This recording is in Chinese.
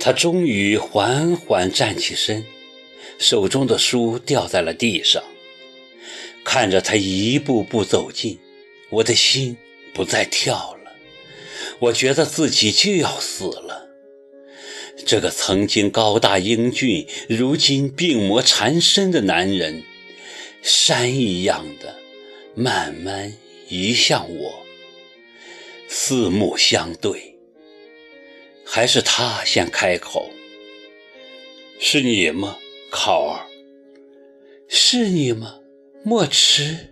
他终于缓缓站起身，手中的书掉在了地上。看着他一步步走近，我的心不再跳了。我觉得自己就要死了。这个曾经高大英俊，如今病魔缠身的男人，山一样的慢慢移向我，四目相对。还是他先开口：“是你吗，考儿？是你吗，莫迟？”